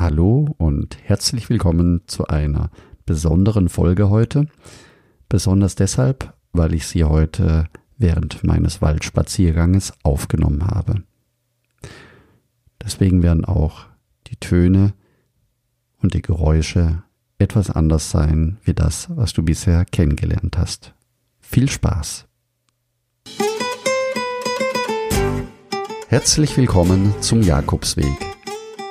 Hallo und herzlich willkommen zu einer besonderen Folge heute. Besonders deshalb, weil ich sie heute während meines Waldspazierganges aufgenommen habe. Deswegen werden auch die Töne und die Geräusche etwas anders sein wie das, was du bisher kennengelernt hast. Viel Spaß! Herzlich willkommen zum Jakobsweg.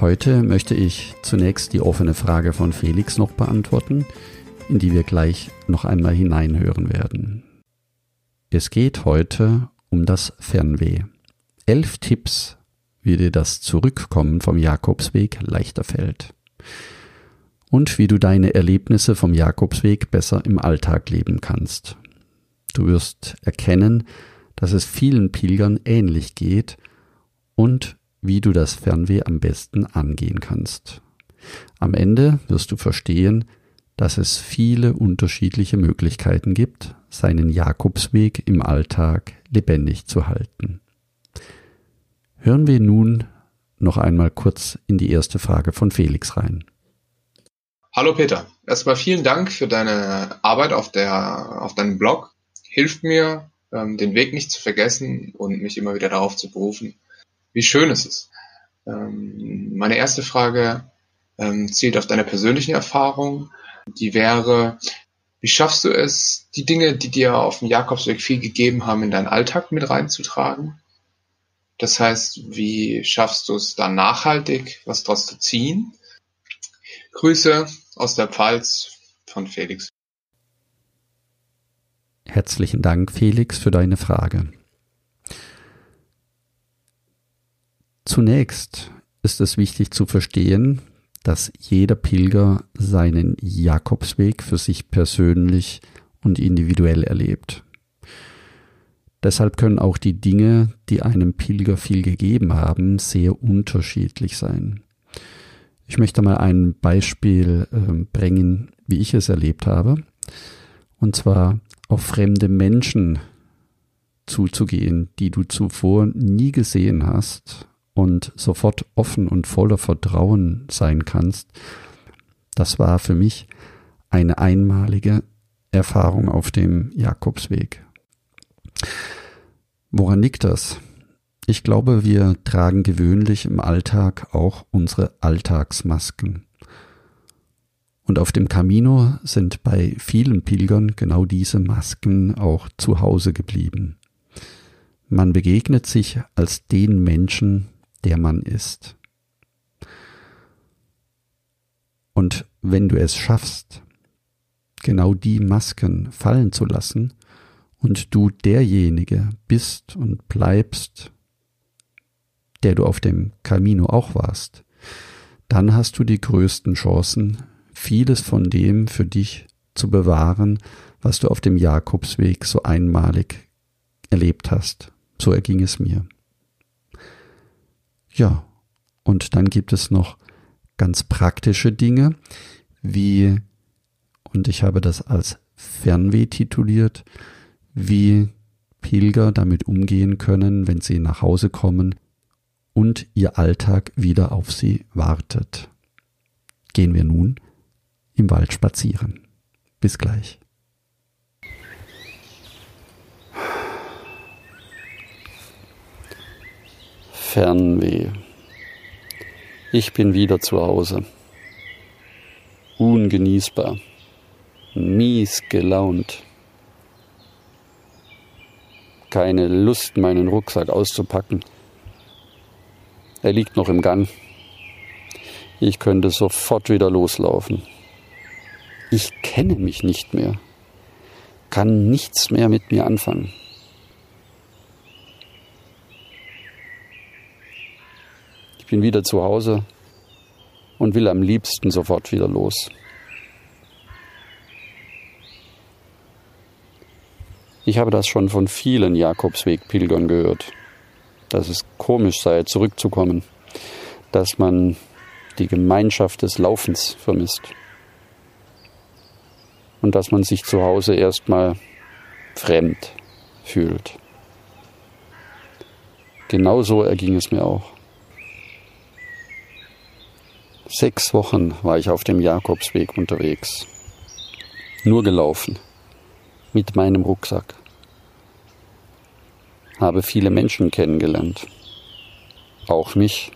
Heute möchte ich zunächst die offene Frage von Felix noch beantworten, in die wir gleich noch einmal hineinhören werden. Es geht heute um das Fernweh. Elf Tipps, wie dir das Zurückkommen vom Jakobsweg leichter fällt. Und wie du deine Erlebnisse vom Jakobsweg besser im Alltag leben kannst. Du wirst erkennen, dass es vielen Pilgern ähnlich geht und wie du das Fernweh am besten angehen kannst. Am Ende wirst du verstehen, dass es viele unterschiedliche Möglichkeiten gibt, seinen Jakobsweg im Alltag lebendig zu halten. Hören wir nun noch einmal kurz in die erste Frage von Felix rein. Hallo Peter, erstmal vielen Dank für deine Arbeit auf, der, auf deinem Blog. Hilft mir, ähm, den Weg nicht zu vergessen und mich immer wieder darauf zu berufen, wie schön es ist. Ähm, meine erste Frage ähm, zielt auf deine persönlichen Erfahrungen. Die wäre, wie schaffst du es, die Dinge, die dir auf dem Jakobsweg viel gegeben haben, in deinen Alltag mit reinzutragen? Das heißt, wie schaffst du es dann nachhaltig, was daraus zu ziehen? Grüße aus der Pfalz von Felix. Herzlichen Dank, Felix, für deine Frage. Zunächst ist es wichtig zu verstehen, dass jeder Pilger seinen Jakobsweg für sich persönlich und individuell erlebt. Deshalb können auch die Dinge, die einem Pilger viel gegeben haben, sehr unterschiedlich sein. Ich möchte mal ein Beispiel äh, bringen, wie ich es erlebt habe. Und zwar auf fremde Menschen zuzugehen, die du zuvor nie gesehen hast und sofort offen und voller Vertrauen sein kannst, das war für mich eine einmalige Erfahrung auf dem Jakobsweg. Woran liegt das? Ich glaube, wir tragen gewöhnlich im Alltag auch unsere Alltagsmasken. Und auf dem Camino sind bei vielen Pilgern genau diese Masken auch zu Hause geblieben. Man begegnet sich als den Menschen, der man ist. Und wenn du es schaffst, genau die Masken fallen zu lassen und du derjenige bist und bleibst, der du auf dem Camino auch warst, dann hast du die größten Chancen, vieles von dem für dich zu bewahren, was du auf dem Jakobsweg so einmalig erlebt hast. So erging es mir. Ja, und dann gibt es noch ganz praktische Dinge, wie, und ich habe das als Fernweh tituliert, wie Pilger damit umgehen können, wenn sie nach Hause kommen und ihr Alltag wieder auf sie wartet. Gehen wir nun im Wald spazieren. Bis gleich. Fernweh. Ich bin wieder zu Hause. Ungenießbar. Mies gelaunt. Keine Lust, meinen Rucksack auszupacken. Er liegt noch im Gang. Ich könnte sofort wieder loslaufen. Ich kenne mich nicht mehr, kann nichts mehr mit mir anfangen. Bin wieder zu Hause und will am liebsten sofort wieder los. Ich habe das schon von vielen Jakobsweg-Pilgern gehört, dass es komisch sei, zurückzukommen, dass man die Gemeinschaft des Laufens vermisst und dass man sich zu Hause erstmal fremd fühlt. Genauso erging es mir auch. Sechs Wochen war ich auf dem Jakobsweg unterwegs. Nur gelaufen. Mit meinem Rucksack. Habe viele Menschen kennengelernt. Auch mich.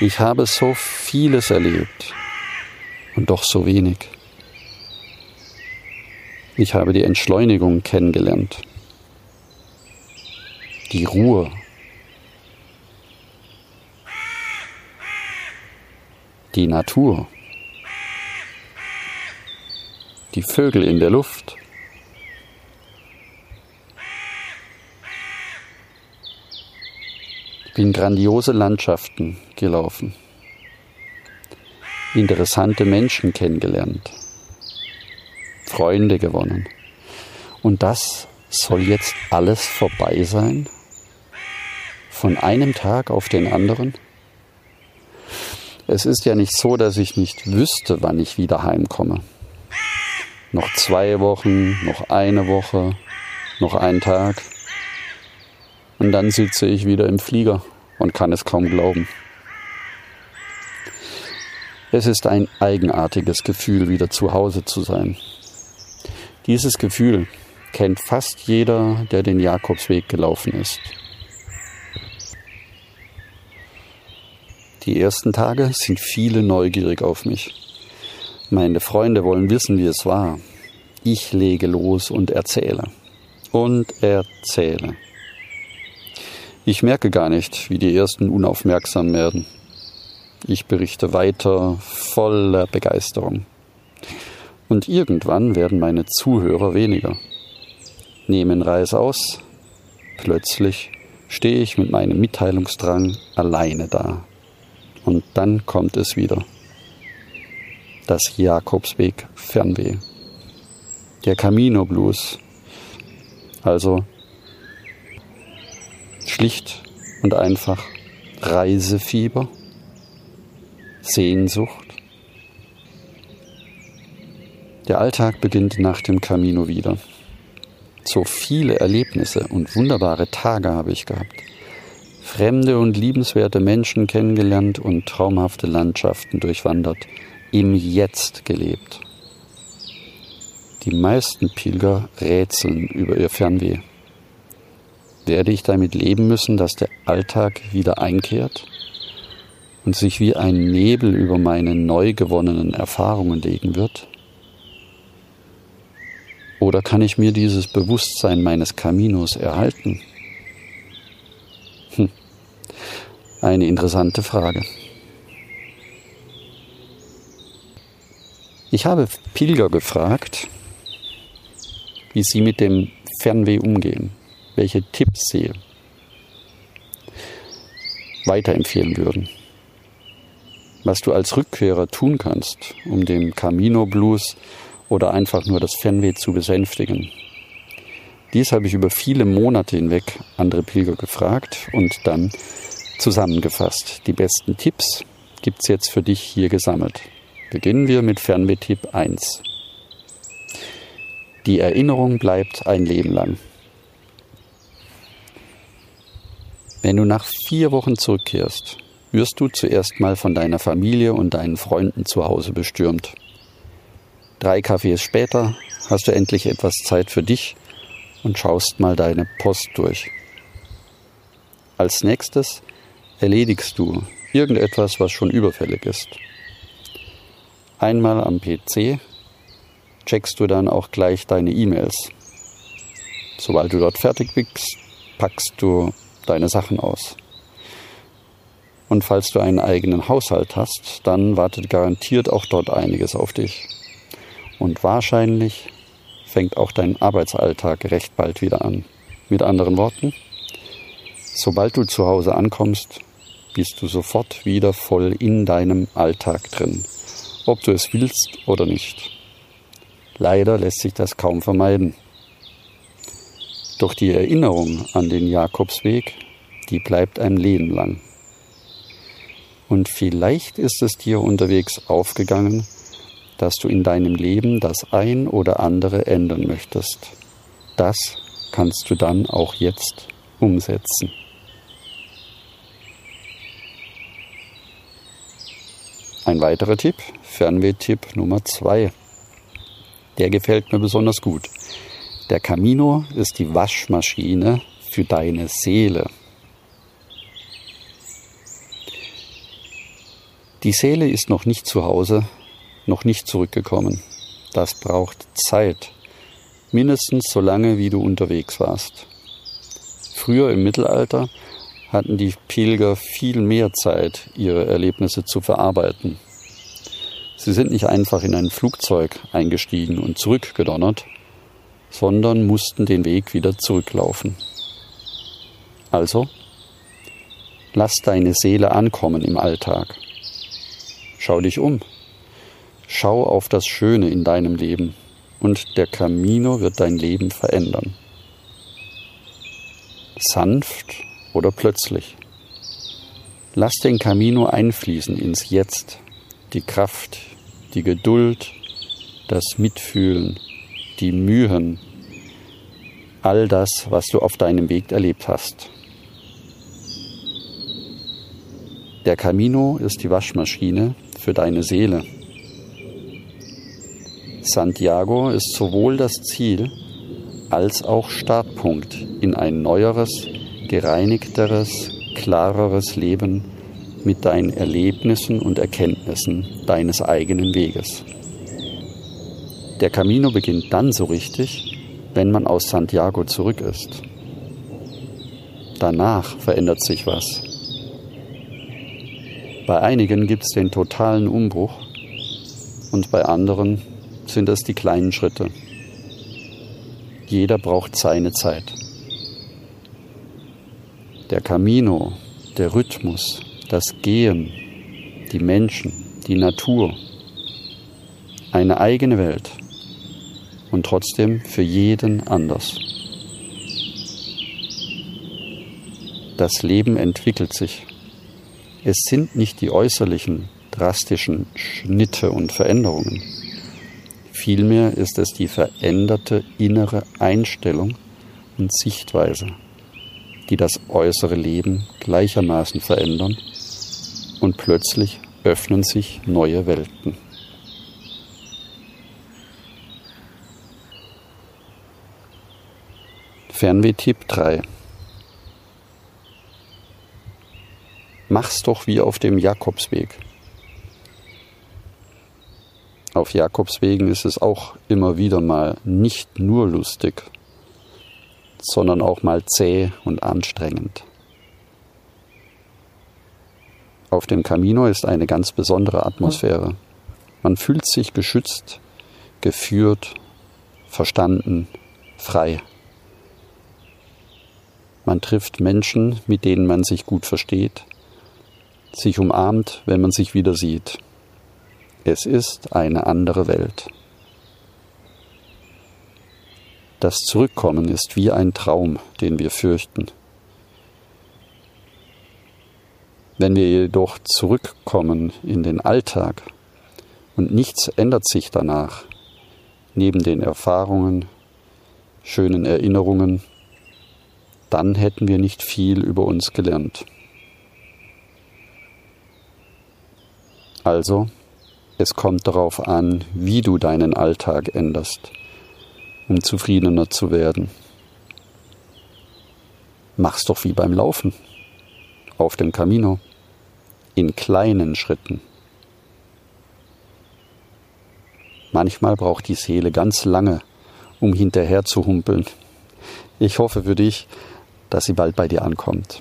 Ich habe so vieles erlebt und doch so wenig. Ich habe die Entschleunigung kennengelernt. Die Ruhe die Natur, die Vögel in der Luft. Ich bin grandiose Landschaften gelaufen, interessante Menschen kennengelernt, Freunde gewonnen. Und das soll jetzt alles vorbei sein? Von einem Tag auf den anderen? Es ist ja nicht so, dass ich nicht wüsste, wann ich wieder heimkomme. Noch zwei Wochen, noch eine Woche, noch ein Tag. Und dann sitze ich wieder im Flieger und kann es kaum glauben. Es ist ein eigenartiges Gefühl, wieder zu Hause zu sein. Dieses Gefühl kennt fast jeder, der den Jakobsweg gelaufen ist. Die ersten Tage sind viele neugierig auf mich. Meine Freunde wollen wissen, wie es war. Ich lege los und erzähle. Und erzähle. Ich merke gar nicht, wie die ersten unaufmerksam werden. Ich berichte weiter voller Begeisterung. Und irgendwann werden meine Zuhörer weniger. Nehmen Reis aus. Plötzlich stehe ich mit meinem Mitteilungsdrang alleine da. Und dann kommt es wieder. Das Jakobsweg Fernweh. Der Camino Blues. Also schlicht und einfach Reisefieber, Sehnsucht. Der Alltag beginnt nach dem Camino wieder. So viele Erlebnisse und wunderbare Tage habe ich gehabt fremde und liebenswerte Menschen kennengelernt und traumhafte Landschaften durchwandert, im Jetzt gelebt. Die meisten Pilger rätseln über ihr Fernweh. Werde ich damit leben müssen, dass der Alltag wieder einkehrt und sich wie ein Nebel über meine neu gewonnenen Erfahrungen legen wird? Oder kann ich mir dieses Bewusstsein meines Caminos erhalten? Eine interessante Frage. Ich habe Pilger gefragt, wie sie mit dem Fernweh umgehen, welche Tipps sie weiterempfehlen würden. Was du als Rückkehrer tun kannst, um den Camino Blues oder einfach nur das Fernweh zu besänftigen. Dies habe ich über viele Monate hinweg andere Pilger gefragt und dann zusammengefasst. Die besten Tipps gibt es jetzt für dich hier gesammelt. Beginnen wir mit Fernweh-Tipp 1. Die Erinnerung bleibt ein Leben lang. Wenn du nach vier Wochen zurückkehrst, wirst du zuerst mal von deiner Familie und deinen Freunden zu Hause bestürmt. Drei Kaffees später hast du endlich etwas Zeit für dich und schaust mal deine Post durch. Als nächstes erledigst du irgendetwas, was schon überfällig ist. Einmal am PC checkst du dann auch gleich deine E-Mails. Sobald du dort fertig bist, packst du deine Sachen aus. Und falls du einen eigenen Haushalt hast, dann wartet garantiert auch dort einiges auf dich. Und wahrscheinlich fängt auch dein Arbeitsalltag recht bald wieder an. Mit anderen Worten, Sobald du zu Hause ankommst, bist du sofort wieder voll in deinem Alltag drin, ob du es willst oder nicht. Leider lässt sich das kaum vermeiden. Doch die Erinnerung an den Jakobsweg, die bleibt ein Leben lang. Und vielleicht ist es dir unterwegs aufgegangen, dass du in deinem Leben das ein oder andere ändern möchtest. Das kannst du dann auch jetzt umsetzen. Ein weiterer Tipp, Fernweh-Tipp Nummer zwei. Der gefällt mir besonders gut. Der Camino ist die Waschmaschine für deine Seele. Die Seele ist noch nicht zu Hause, noch nicht zurückgekommen. Das braucht Zeit, mindestens so lange, wie du unterwegs warst. Früher im Mittelalter hatten die Pilger viel mehr Zeit, ihre Erlebnisse zu verarbeiten. Sie sind nicht einfach in ein Flugzeug eingestiegen und zurückgedonnert, sondern mussten den Weg wieder zurücklaufen. Also, lass deine Seele ankommen im Alltag. Schau dich um. Schau auf das Schöne in deinem Leben und der Camino wird dein Leben verändern. Sanft oder plötzlich. Lass den Camino einfließen ins Jetzt, die Kraft, die Geduld, das Mitfühlen, die Mühen, all das, was du auf deinem Weg erlebt hast. Der Camino ist die Waschmaschine für deine Seele. Santiago ist sowohl das Ziel als auch Startpunkt in ein neueres, gereinigteres, klareres Leben mit deinen Erlebnissen und Erkenntnissen deines eigenen Weges. Der Camino beginnt dann so richtig, wenn man aus Santiago zurück ist. Danach verändert sich was. Bei einigen gibt es den totalen Umbruch und bei anderen sind es die kleinen Schritte. Jeder braucht seine Zeit. Der Camino, der Rhythmus, das Gehen, die Menschen, die Natur, eine eigene Welt und trotzdem für jeden anders. Das Leben entwickelt sich. Es sind nicht die äußerlichen, drastischen Schnitte und Veränderungen. Vielmehr ist es die veränderte innere Einstellung und Sichtweise, die das äußere Leben gleichermaßen verändern und plötzlich öffnen sich neue Welten. Fernweh-Tipp 3 Mach's doch wie auf dem Jakobsweg. Auf Jakobswegen ist es auch immer wieder mal nicht nur lustig, sondern auch mal zäh und anstrengend. Auf dem Camino ist eine ganz besondere Atmosphäre. Man fühlt sich geschützt, geführt, verstanden, frei. Man trifft Menschen, mit denen man sich gut versteht, sich umarmt, wenn man sich wieder sieht. Es ist eine andere Welt. Das Zurückkommen ist wie ein Traum, den wir fürchten. Wenn wir jedoch zurückkommen in den Alltag und nichts ändert sich danach, neben den Erfahrungen, schönen Erinnerungen, dann hätten wir nicht viel über uns gelernt. Also, es kommt darauf an, wie du deinen Alltag änderst, um zufriedener zu werden. Mach's doch wie beim Laufen auf dem Camino, in kleinen Schritten. Manchmal braucht die Seele ganz lange, um hinterher zu humpeln. Ich hoffe für dich, dass sie bald bei dir ankommt.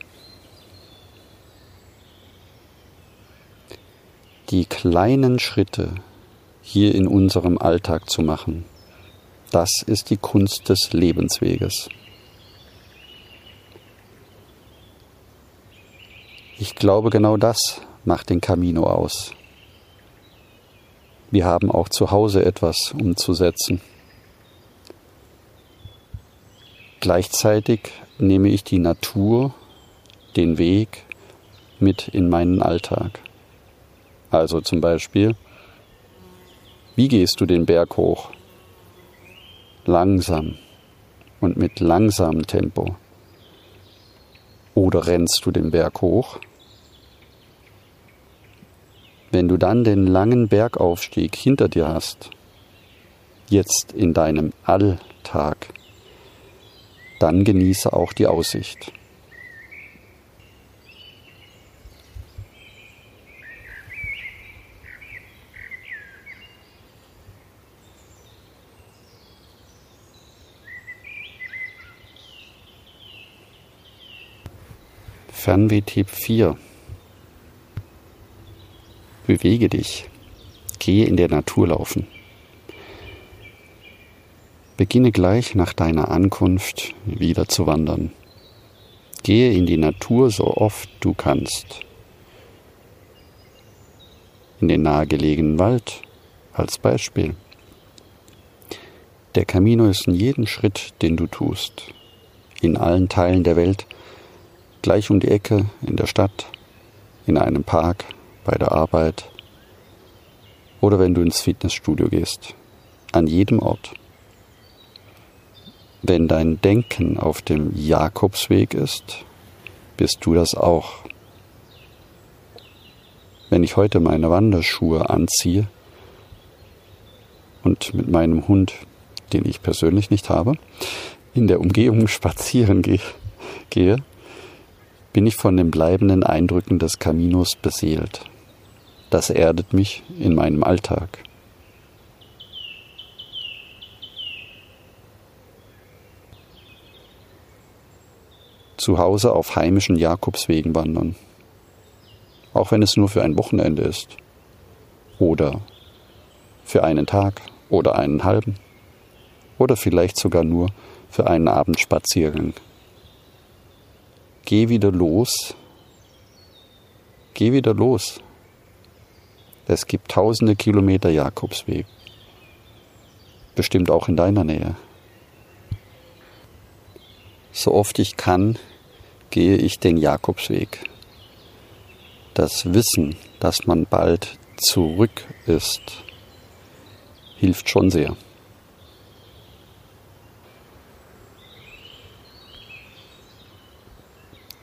Die kleinen Schritte hier in unserem Alltag zu machen, das ist die Kunst des Lebensweges. Ich glaube, genau das macht den Camino aus. Wir haben auch zu Hause etwas umzusetzen. Gleichzeitig nehme ich die Natur, den Weg mit in meinen Alltag. Also zum Beispiel, wie gehst du den Berg hoch? Langsam und mit langsamem Tempo. Oder rennst du den Berg hoch? Wenn du dann den langen Bergaufstieg hinter dir hast, jetzt in deinem Alltag, dann genieße auch die Aussicht. Fernweh-Tipp 4. Bewege dich. Gehe in der Natur laufen. Beginne gleich nach deiner Ankunft wieder zu wandern. Gehe in die Natur so oft du kannst. In den nahegelegenen Wald als Beispiel. Der Camino ist in jedem Schritt, den du tust, in allen Teilen der Welt gleich um die Ecke, in der Stadt, in einem Park, bei der Arbeit oder wenn du ins Fitnessstudio gehst. An jedem Ort. Wenn dein Denken auf dem Jakobsweg ist, bist du das auch. Wenn ich heute meine Wanderschuhe anziehe und mit meinem Hund, den ich persönlich nicht habe, in der Umgebung spazieren gehe, bin ich von den bleibenden Eindrücken des Caminos beseelt. Das erdet mich in meinem Alltag. Zu Hause auf heimischen Jakobswegen wandern, auch wenn es nur für ein Wochenende ist oder für einen Tag oder einen halben oder vielleicht sogar nur für einen Abendspaziergang Geh wieder los. Geh wieder los. Es gibt tausende Kilometer Jakobsweg. Bestimmt auch in deiner Nähe. So oft ich kann, gehe ich den Jakobsweg. Das Wissen, dass man bald zurück ist, hilft schon sehr.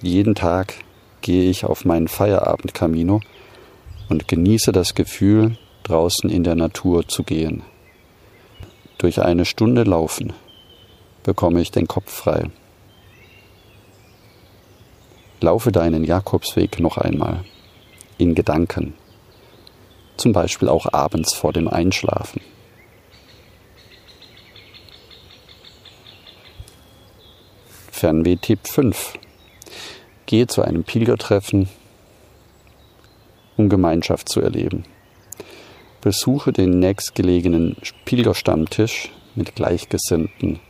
Jeden Tag gehe ich auf meinen Feierabend-Camino und genieße das Gefühl, draußen in der Natur zu gehen. Durch eine Stunde Laufen bekomme ich den Kopf frei. Laufe deinen Jakobsweg noch einmal, in Gedanken, zum Beispiel auch abends vor dem Einschlafen. Fernweh-Tipp 5 Gehe zu einem Pilgertreffen, um Gemeinschaft zu erleben. Besuche den nächstgelegenen Pilgerstammtisch mit Gleichgesinnten.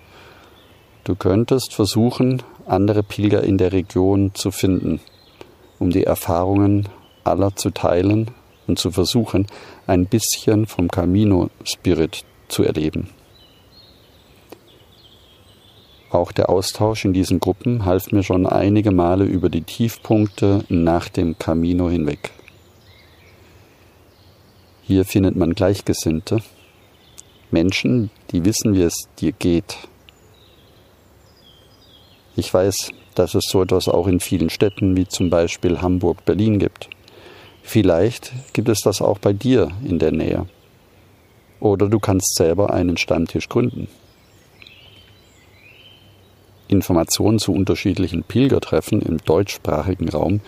Du könntest versuchen, andere Pilger in der Region zu finden, um die Erfahrungen aller zu teilen und zu versuchen, ein bisschen vom Camino-Spirit zu erleben. Auch der Austausch in diesen Gruppen half mir schon einige Male über die Tiefpunkte nach dem Camino hinweg. Hier findet man Gleichgesinnte, Menschen, die wissen, wie es dir geht. Ich weiß, dass es so etwas auch in vielen Städten wie zum Beispiel Hamburg, Berlin gibt. Vielleicht gibt es das auch bei dir in der Nähe. Oder du kannst selber einen Stammtisch gründen. Informationen zu unterschiedlichen Pilgertreffen im deutschsprachigen Raum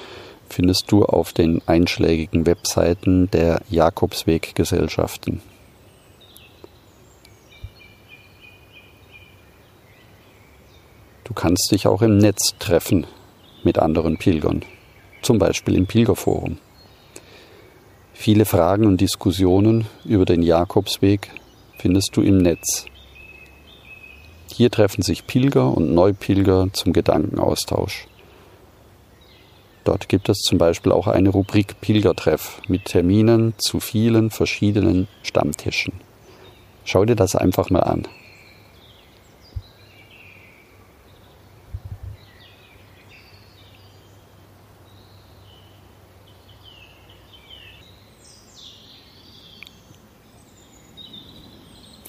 findest du auf den einschlägigen Webseiten der Jakobsweg-Gesellschaften. Du kannst dich auch im Netz treffen mit anderen Pilgern, zum Beispiel im Pilgerforum. Viele Fragen und Diskussionen über den Jakobsweg findest du im Netz hier treffen sich Pilger und Neupilger zum Gedankenaustausch. Dort gibt es zum Beispiel auch eine Rubrik Pilgertreff mit Terminen zu vielen verschiedenen Stammtischen. Schau dir das einfach mal an.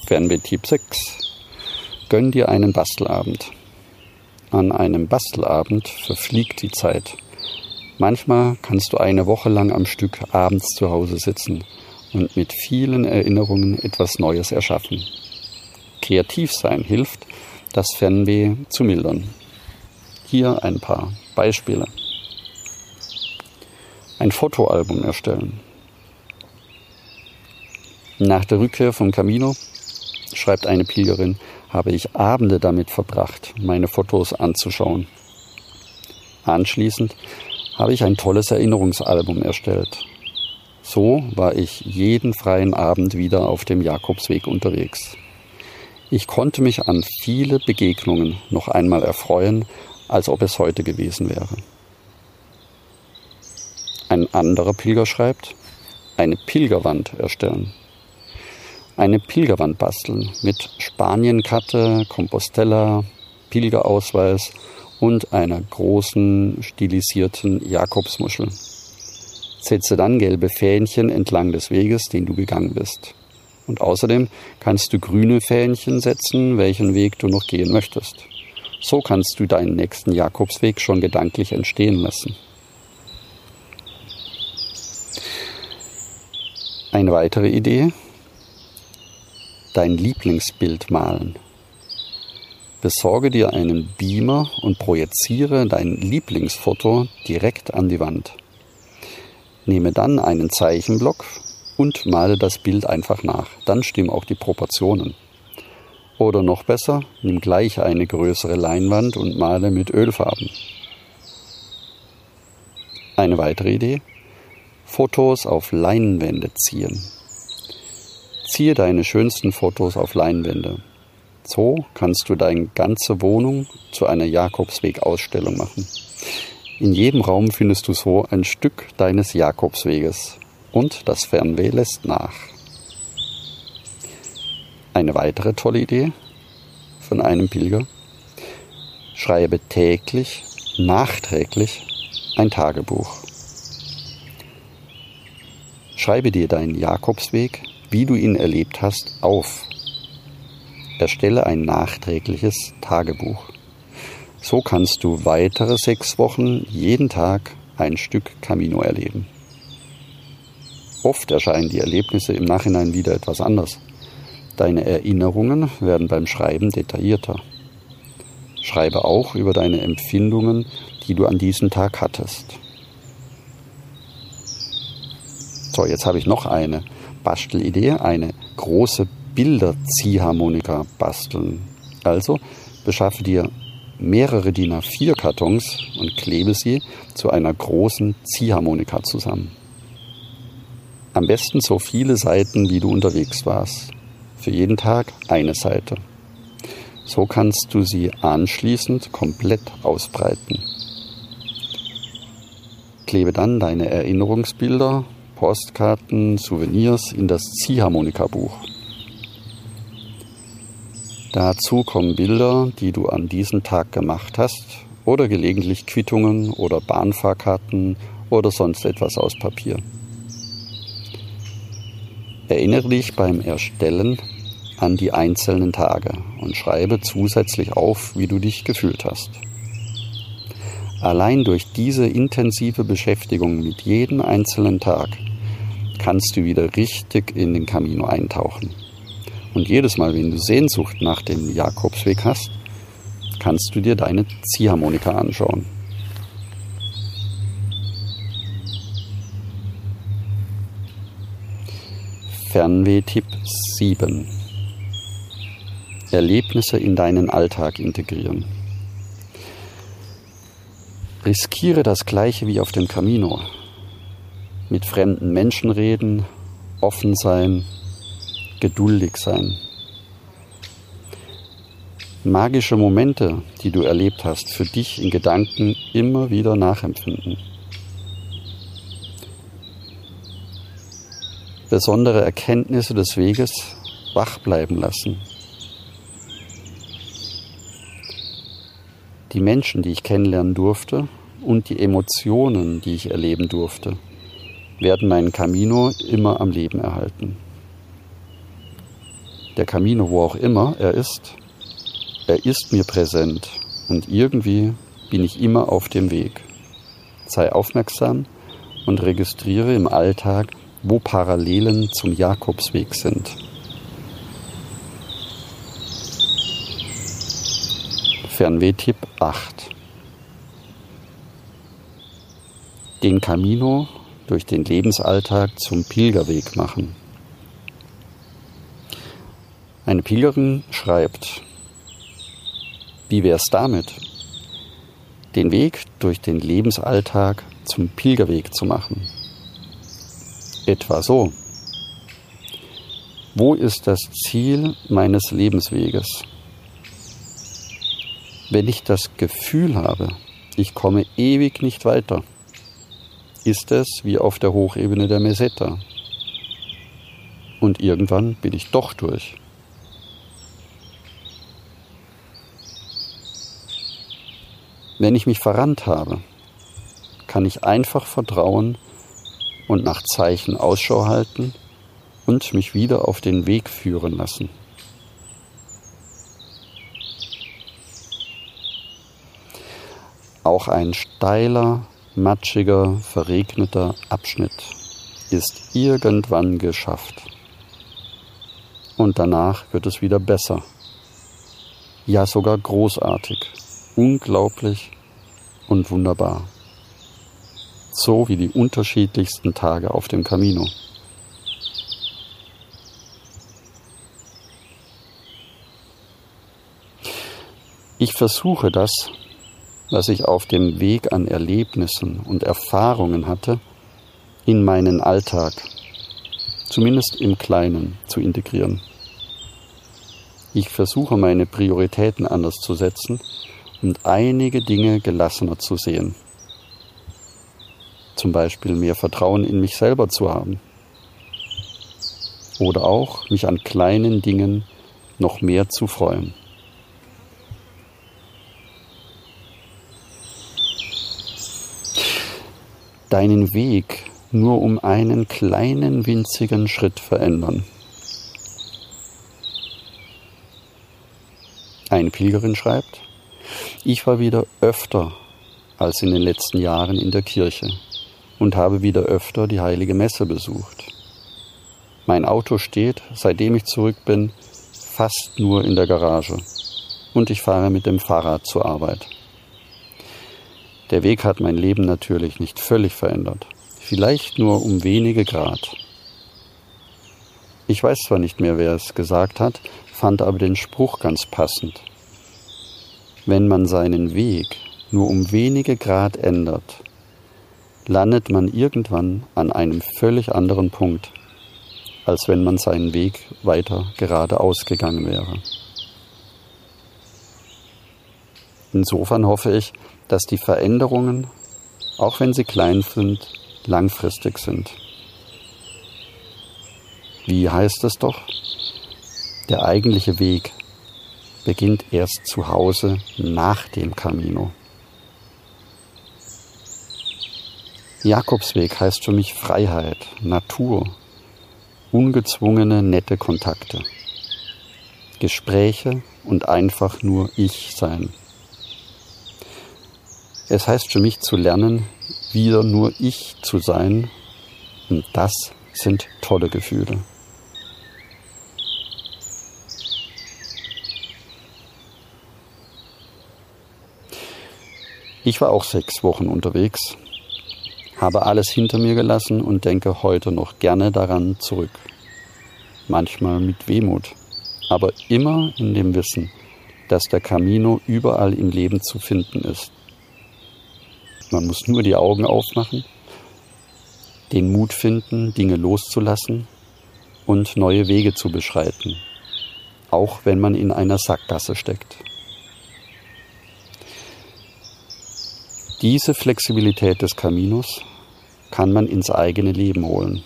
Fernweh-Tipp 6. Gönn dir einen Bastelabend. An einem Bastelabend verfliegt die Zeit. Manchmal kannst du eine Woche lang am Stück abends zu Hause sitzen und mit vielen Erinnerungen etwas Neues erschaffen. Kreativ sein hilft, das Fernweh zu mildern. Hier ein paar Beispiele. Ein Fotoalbum erstellen. Nach der Rückkehr vom Camino, schreibt eine Pilgerin, habe ich Abende damit verbracht, meine Fotos anzuschauen. Anschließend habe ich ein tolles Erinnerungsalbum erstellt. So war ich jeden freien Abend wieder auf dem Jakobsweg unterwegs. Ich konnte mich an viele Begegnungen noch einmal erfreuen, als ob es heute gewesen wäre. Ein anderer Pilger schreibt, eine Pilgerwand erstellen eine Pilgerwand basteln mit Spanienkarte, Compostella, Pilgerausweis und einer großen stilisierten Jakobsmuschel. Setze dann gelbe Fähnchen entlang des Weges, den du gegangen bist. Und außerdem kannst du grüne Fähnchen setzen, welchen Weg du noch gehen möchtest. So kannst du deinen nächsten Jakobsweg schon gedanklich entstehen lassen. Eine weitere Idee, dein Lieblingsbild malen. Besorge dir einen Beamer und projiziere dein Lieblingsfoto direkt an die Wand. Nehme dann einen Zeichenblock und male das Bild einfach nach. Dann stimmen auch die Proportionen. Oder noch besser, nimm gleich eine größere Leinwand und male mit Ölfarben. Eine weitere Idee? Fotos auf Leinwände ziehen. Ziehe deine schönsten Fotos auf Leinwände. So kannst du deine ganze Wohnung zu einer Jakobsweg-Ausstellung machen. In jedem Raum findest du so ein Stück deines Jakobsweges und das Fernweh lässt nach. Eine weitere tolle Idee von einem Pilger. Schreibe täglich, nachträglich ein Tagebuch. Schreibe dir deinen Jakobsweg wie du ihn erlebt hast, auf. Erstelle ein nachträgliches Tagebuch. So kannst du weitere sechs Wochen jeden Tag ein Stück Camino erleben. Oft erscheinen die Erlebnisse im Nachhinein wieder etwas anders. Deine Erinnerungen werden beim Schreiben detaillierter. Schreibe auch über deine Empfindungen, die du an diesem Tag hattest. So, jetzt habe ich noch eine. Bastelidee eine große Bilderziehharmonika basteln. Also beschaffe dir mehrere DIN A4 Kartons und klebe sie zu einer großen Ziehharmonika zusammen. Am besten so viele Seiten, wie du unterwegs warst. Für jeden Tag eine Seite. So kannst du sie anschließend komplett ausbreiten. Klebe dann deine Erinnerungsbilder Postkarten, Souvenirs in das Ziehharmonikabuch. Dazu kommen Bilder, die du an diesem Tag gemacht hast oder gelegentlich Quittungen oder Bahnfahrkarten oder sonst etwas aus Papier. Erinnere dich beim Erstellen an die einzelnen Tage und schreibe zusätzlich auf, wie du dich gefühlt hast. Allein durch diese intensive Beschäftigung mit jedem einzelnen Tag kannst du wieder richtig in den Camino eintauchen. Und jedes Mal, wenn du Sehnsucht nach dem Jakobsweg hast, kannst du dir deine Ziehharmonika anschauen. Fernweh-Tipp 7. Erlebnisse in deinen Alltag integrieren. Riskiere das gleiche wie auf dem Camino mit fremden Menschen reden, offen sein, geduldig sein. Magische Momente, die du erlebt hast, für dich in Gedanken immer wieder nachempfinden. Besondere Erkenntnisse des Weges wach bleiben lassen. Die Menschen, die ich kennenlernen durfte und die Emotionen, die ich erleben durfte werden meinen Camino immer am Leben erhalten. Der Camino, wo auch immer er ist, er ist mir präsent und irgendwie bin ich immer auf dem Weg. Sei aufmerksam und registriere im Alltag, wo Parallelen zum Jakobsweg sind. Fernwehtipp 8. Den Camino durch den Lebensalltag zum Pilgerweg machen. Eine Pilgerin schreibt, wie wär's damit? Den Weg durch den Lebensalltag zum Pilgerweg zu machen. Etwa so. Wo ist das Ziel meines Lebensweges? Wenn ich das Gefühl habe, ich komme ewig nicht weiter, ist es wie auf der Hochebene der Meseta. Und irgendwann bin ich doch durch. Wenn ich mich verrannt habe, kann ich einfach vertrauen und nach Zeichen Ausschau halten und mich wieder auf den Weg führen lassen. Auch ein steiler, matschiger, verregneter Abschnitt ist irgendwann geschafft. Und danach wird es wieder besser. Ja, sogar großartig, unglaublich und wunderbar. So wie die unterschiedlichsten Tage auf dem Camino. Ich versuche das was ich auf dem Weg an Erlebnissen und Erfahrungen hatte, in meinen Alltag, zumindest im Kleinen, zu integrieren. Ich versuche meine Prioritäten anders zu setzen und einige Dinge gelassener zu sehen. Zum Beispiel mehr Vertrauen in mich selber zu haben. Oder auch mich an kleinen Dingen noch mehr zu freuen. Deinen Weg nur um einen kleinen winzigen Schritt verändern. Eine Pilgerin schreibt, ich war wieder öfter als in den letzten Jahren in der Kirche und habe wieder öfter die heilige Messe besucht. Mein Auto steht, seitdem ich zurück bin, fast nur in der Garage und ich fahre mit dem Fahrrad zur Arbeit. Der Weg hat mein Leben natürlich nicht völlig verändert, vielleicht nur um wenige Grad. Ich weiß zwar nicht mehr, wer es gesagt hat, fand aber den Spruch ganz passend. Wenn man seinen Weg nur um wenige Grad ändert, landet man irgendwann an einem völlig anderen Punkt, als wenn man seinen Weg weiter geradeaus gegangen wäre. Insofern hoffe ich, dass die Veränderungen, auch wenn sie klein sind, langfristig sind. Wie heißt es doch? Der eigentliche Weg beginnt erst zu Hause nach dem Camino. Jakobsweg heißt für mich Freiheit, Natur, ungezwungene, nette Kontakte, Gespräche und einfach nur ich sein. Es heißt für mich zu lernen, wieder nur ich zu sein. Und das sind tolle Gefühle. Ich war auch sechs Wochen unterwegs, habe alles hinter mir gelassen und denke heute noch gerne daran zurück. Manchmal mit Wehmut, aber immer in dem Wissen, dass der Camino überall im Leben zu finden ist. Man muss nur die Augen aufmachen, den Mut finden, Dinge loszulassen und neue Wege zu beschreiten, auch wenn man in einer Sackgasse steckt. Diese Flexibilität des Caminos kann man ins eigene Leben holen.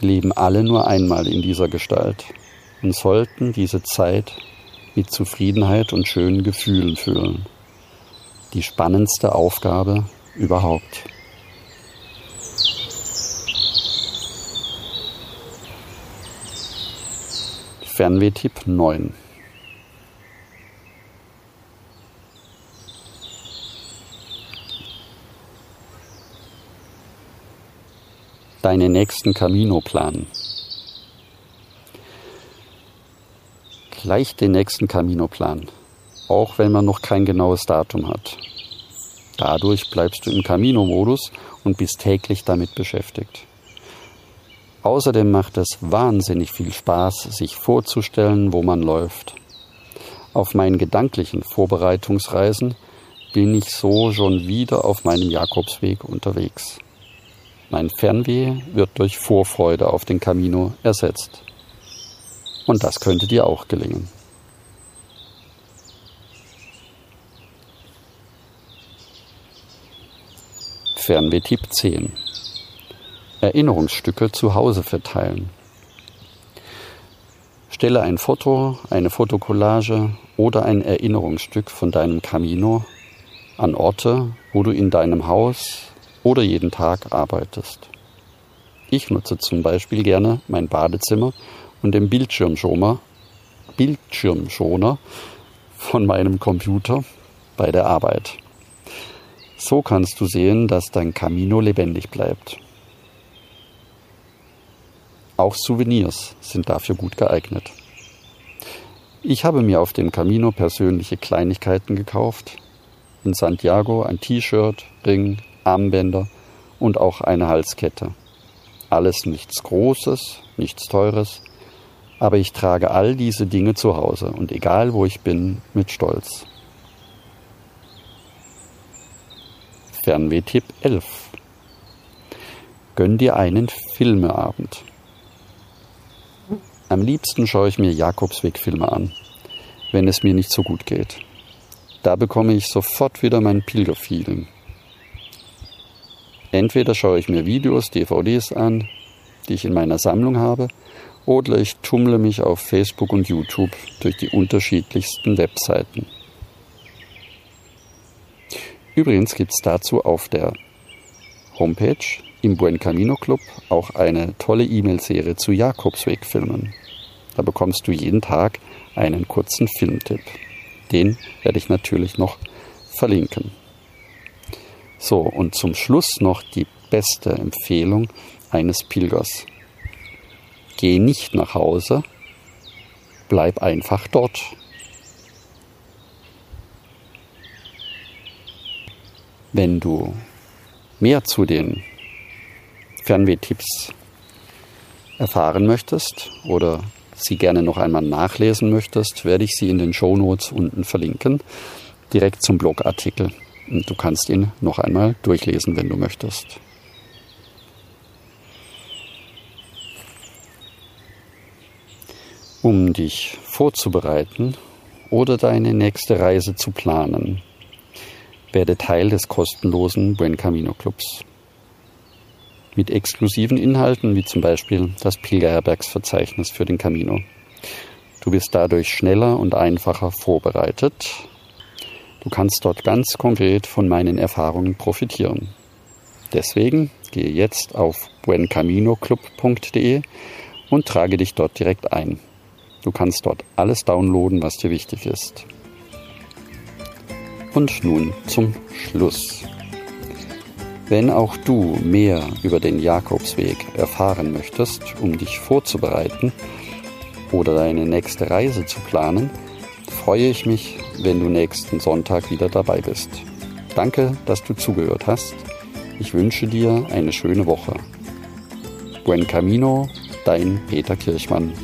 Wir leben alle nur einmal in dieser Gestalt und sollten diese Zeit mit Zufriedenheit und schönen Gefühlen füllen. Die spannendste Aufgabe überhaupt. Fernwehtipp 9. Deine nächsten Camino planen. Gleich den nächsten Camino planen, auch wenn man noch kein genaues Datum hat. Dadurch bleibst du im Camino-Modus und bist täglich damit beschäftigt. Außerdem macht es wahnsinnig viel Spaß, sich vorzustellen, wo man läuft. Auf meinen gedanklichen Vorbereitungsreisen bin ich so schon wieder auf meinem Jakobsweg unterwegs. Mein Fernweh wird durch Vorfreude auf den Camino ersetzt. Und das könnte dir auch gelingen. Fernweh-Tipp 10 Erinnerungsstücke zu Hause verteilen. Stelle ein Foto, eine Fotokollage oder ein Erinnerungsstück von deinem Camino an Orte, wo du in deinem Haus oder jeden Tag arbeitest. Ich nutze zum Beispiel gerne mein Badezimmer und den Bildschirmschoner, Bildschirmschoner von meinem Computer bei der Arbeit. So kannst du sehen, dass dein Camino lebendig bleibt. Auch Souvenirs sind dafür gut geeignet. Ich habe mir auf dem Camino persönliche Kleinigkeiten gekauft. In Santiago ein T-Shirt, Ring, Armbänder und auch eine Halskette. Alles nichts Großes, nichts Teures, aber ich trage all diese Dinge zu Hause und egal wo ich bin, mit Stolz. Fernweh-Tipp 11. Gönn dir einen Filmeabend. Am liebsten schaue ich mir Jakobsweg-Filme an, wenn es mir nicht so gut geht. Da bekomme ich sofort wieder mein Pilgerfeeling. Entweder schaue ich mir Videos, DVDs an, die ich in meiner Sammlung habe, oder ich tummle mich auf Facebook und YouTube durch die unterschiedlichsten Webseiten. Übrigens gibt es dazu auf der Homepage im Buen Camino Club auch eine tolle E-Mail-Serie zu Jakobsweg-Filmen. Da bekommst du jeden Tag einen kurzen Filmtipp. Den werde ich natürlich noch verlinken. So, und zum Schluss noch die beste Empfehlung eines Pilgers. Geh nicht nach Hause, bleib einfach dort. Wenn du mehr zu den Fernwehtipps erfahren möchtest oder sie gerne noch einmal nachlesen möchtest, werde ich sie in den Show Notes unten verlinken, direkt zum Blogartikel. Und du kannst ihn noch einmal durchlesen, wenn du möchtest. Um dich vorzubereiten oder deine nächste Reise zu planen, werde Teil des kostenlosen Buen Camino Clubs mit exklusiven Inhalten, wie zum Beispiel das Pilgerherbergsverzeichnis für den Camino. Du bist dadurch schneller und einfacher vorbereitet. Du kannst dort ganz konkret von meinen Erfahrungen profitieren. Deswegen gehe jetzt auf buencaminoclub.de und trage dich dort direkt ein. Du kannst dort alles downloaden, was dir wichtig ist. Und nun zum Schluss. Wenn auch du mehr über den Jakobsweg erfahren möchtest, um dich vorzubereiten oder deine nächste Reise zu planen, freue ich mich, wenn du nächsten Sonntag wieder dabei bist. Danke, dass du zugehört hast. Ich wünsche dir eine schöne Woche. Buen Camino, dein Peter Kirchmann.